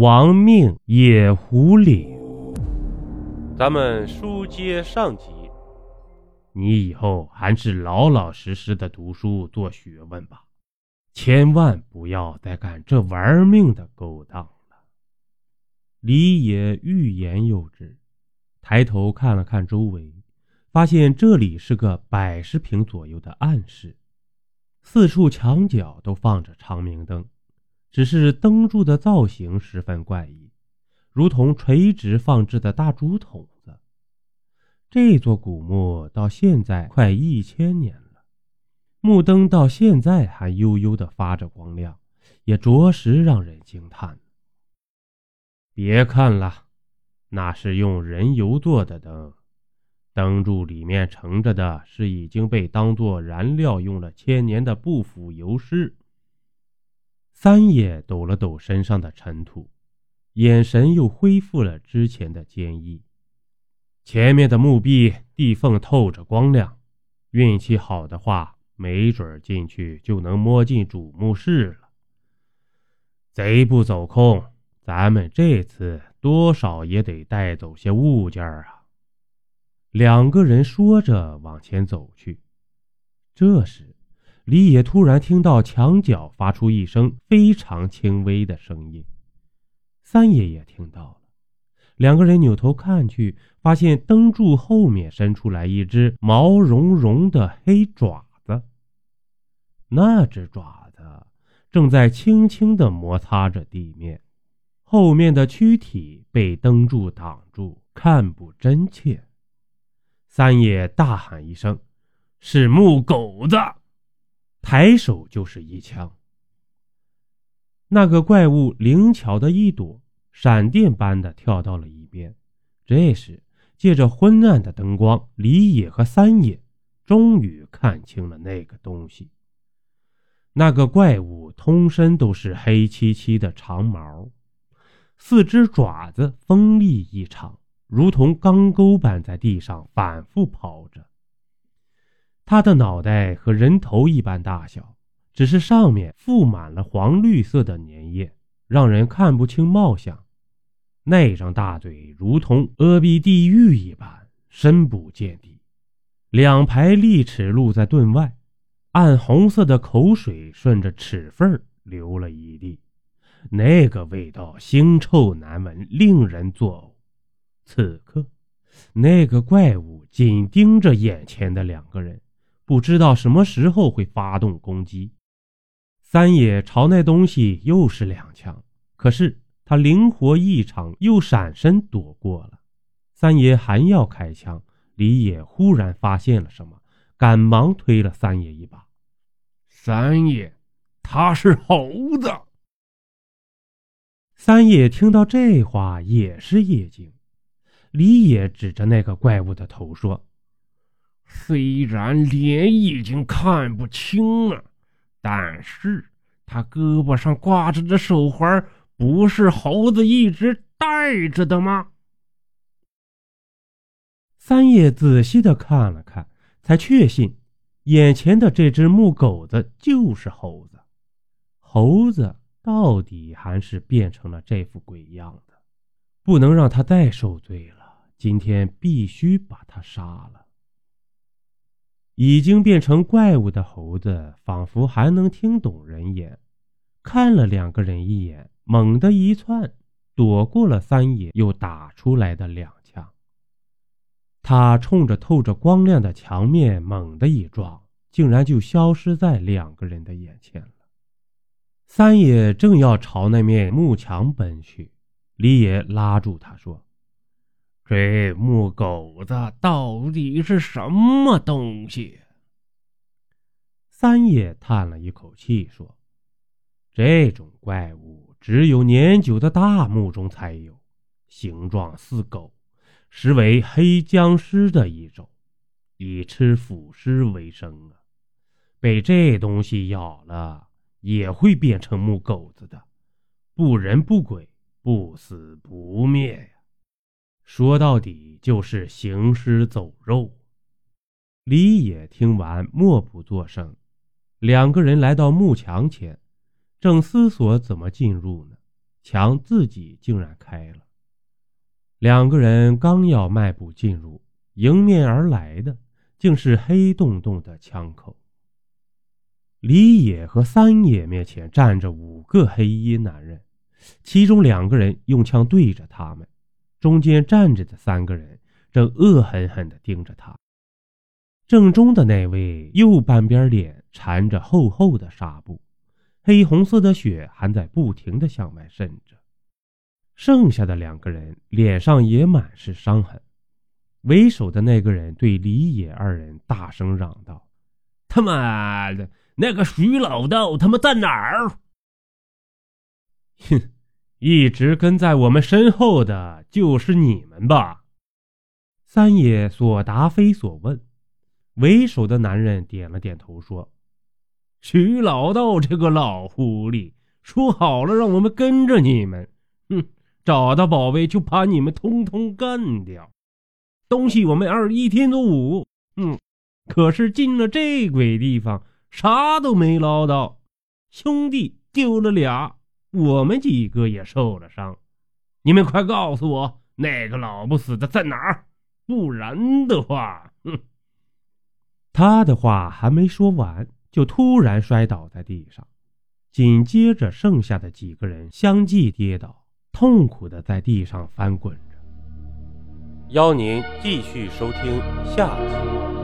亡命野狐岭。咱们书接上集，你以后还是老老实实的读书做学问吧，千万不要再干这玩命的勾当了。李野欲言又止，抬头看了看周围，发现这里是个百十平左右的暗室，四处墙角都放着长明灯。只是灯柱的造型十分怪异，如同垂直放置的大竹筒子。这座古墓到现在快一千年了，木灯到现在还悠悠的发着光亮，也着实让人惊叹。别看了，那是用人油做的灯，灯柱里面盛着的是已经被当作燃料用了千年的不腐油尸。三爷抖了抖身上的尘土，眼神又恢复了之前的坚毅。前面的墓壁地缝透着光亮，运气好的话，没准进去就能摸进主墓室了。贼不走空，咱们这次多少也得带走些物件啊！两个人说着往前走去，这时。李野突然听到墙角发出一声非常轻微的声音，三爷也听到了。两个人扭头看去，发现灯柱后面伸出来一只毛茸茸的黑爪子。那只爪子正在轻轻地摩擦着地面，后面的躯体被灯柱挡住，看不真切。三爷大喊一声：“是木狗子！”抬手就是一枪，那个怪物灵巧的一躲，闪电般的跳到了一边。这时，借着昏暗的灯光，李野和三野终于看清了那个东西。那个怪物通身都是黑漆漆的长毛，四只爪子锋利异常，如同钢钩般在地上反复刨着。他的脑袋和人头一般大小，只是上面覆满了黄绿色的粘液，让人看不清貌相。那张大嘴如同阿鼻地狱一般，深不见底，两排利齿露在盾外，暗红色的口水顺着齿缝流了一地，那个味道腥臭难闻，令人作呕。此刻，那个怪物紧盯着眼前的两个人。不知道什么时候会发动攻击，三爷朝那东西又是两枪，可是他灵活异常，又闪身躲过了。三爷还要开枪，李野忽然发现了什么，赶忙推了三爷一把。三爷，他是猴子。三爷听到这话也是一惊，李野指着那个怪物的头说。虽然脸已经看不清了，但是他胳膊上挂着的手环不是猴子一直戴着的吗？三爷仔细的看了看，才确信眼前的这只木狗子就是猴子。猴子到底还是变成了这副鬼样的，不能让他再受罪了。今天必须把他杀了。已经变成怪物的猴子，仿佛还能听懂人言，看了两个人一眼，猛地一窜，躲过了三爷又打出来的两枪。他冲着透着光亮的墙面猛地一撞，竟然就消失在两个人的眼前了。三爷正要朝那面木墙奔去，李野拉住他说。这木狗子到底是什么东西？三爷叹了一口气说：“这种怪物只有年久的大墓中才有，形状似狗，实为黑僵尸的一种，以吃腐尸为生啊。被这东西咬了，也会变成木狗子的，不人不鬼，不死不灭呀。”说到底就是行尸走肉。李野听完，默不作声。两个人来到幕墙前，正思索怎么进入呢。墙自己竟然开了。两个人刚要迈步进入，迎面而来的竟是黑洞洞的枪口。李野和三野面前站着五个黑衣男人，其中两个人用枪对着他们，中间站着的三个人正恶狠狠地盯着他。正中的那位右半边脸缠着厚厚的纱布，黑红色的血还在不停地向外渗着。剩下的两个人脸上也满是伤痕。为首的那个人对李野二人大声嚷道：“他妈的！”那个徐老道他妈在哪儿？哼，一直跟在我们身后的就是你们吧？三爷所答非所问。为首的男人点了点头，说：“徐老道这个老狐狸，说好了让我们跟着你们。哼，找到宝贝就把你们通通干掉。东西我们二一天都五。嗯，可是进了这鬼地方。”啥都没捞到，兄弟丢了俩，我们几个也受了伤。你们快告诉我那个老不死的在哪儿，不然的话，哼！他的话还没说完，就突然摔倒在地上，紧接着剩下的几个人相继跌倒，痛苦的在地上翻滚着。邀您继续收听下集。